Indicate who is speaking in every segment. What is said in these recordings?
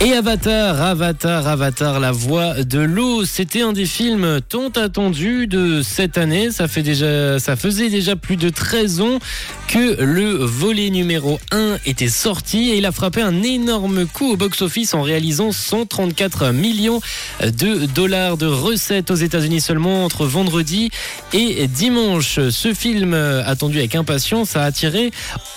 Speaker 1: Et Avatar, Avatar, Avatar, la voix de l'eau, c'était un des films tant attendus de cette année. Ça, fait déjà, ça faisait déjà plus de 13 ans que le volet numéro 1 était sorti et il a frappé un énorme coup au box-office en réalisant 134 millions de dollars de recettes aux États-Unis seulement entre vendredi et dimanche. Ce film attendu avec impatience a attiré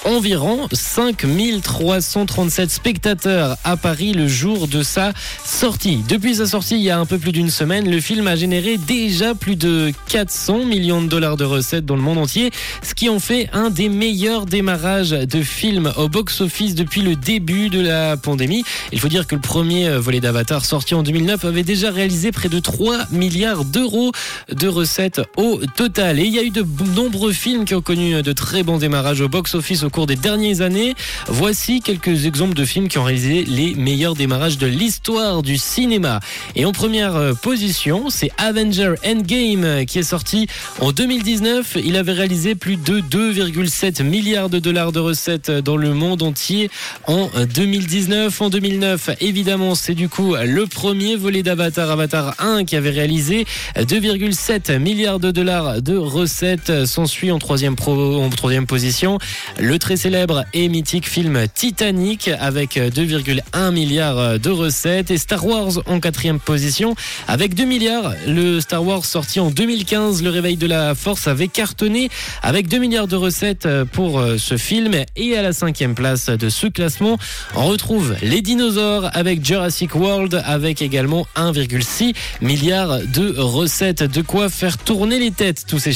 Speaker 1: environ 5337 spectateurs à Paris le jour de sa sortie. Depuis sa sortie il y a un peu plus d'une semaine, le film a généré déjà plus de 400 millions de dollars de recettes dans le monde entier, ce qui en fait un des meilleurs démarrages de films au box-office depuis le début de la pandémie. Il faut dire que le premier volet d'Avatar sorti en 2009 avait déjà réalisé près de 3 milliards d'euros de recettes au total. Et il y a eu de nombreux films qui ont connu de très bons démarrages au box-office au cours des dernières années. Voici quelques exemples de films qui ont réalisé les meilleurs démarrages de l'histoire du cinéma. Et en première position, c'est Avenger Endgame qui est sorti en 2019. Il avait réalisé plus de 2,7 milliards de dollars de recettes dans le monde entier en 2019. En 2009, évidemment, c'est du coup le premier volet d'Avatar, Avatar 1, qui avait réalisé 2,7 milliards de dollars de recettes. S'ensuit en troisième, pro, en troisième position le très célèbre et mythique film Titanic avec 2,1 milliards de recettes et Star Wars en quatrième position avec 2 milliards. Le Star Wars sorti en 2015, le réveil de la force avait cartonné avec 2 milliards de recettes pour ce film et à la cinquième place de ce classement on retrouve les dinosaures avec Jurassic World avec également 1,6 milliard de recettes de quoi faire tourner les têtes tous ces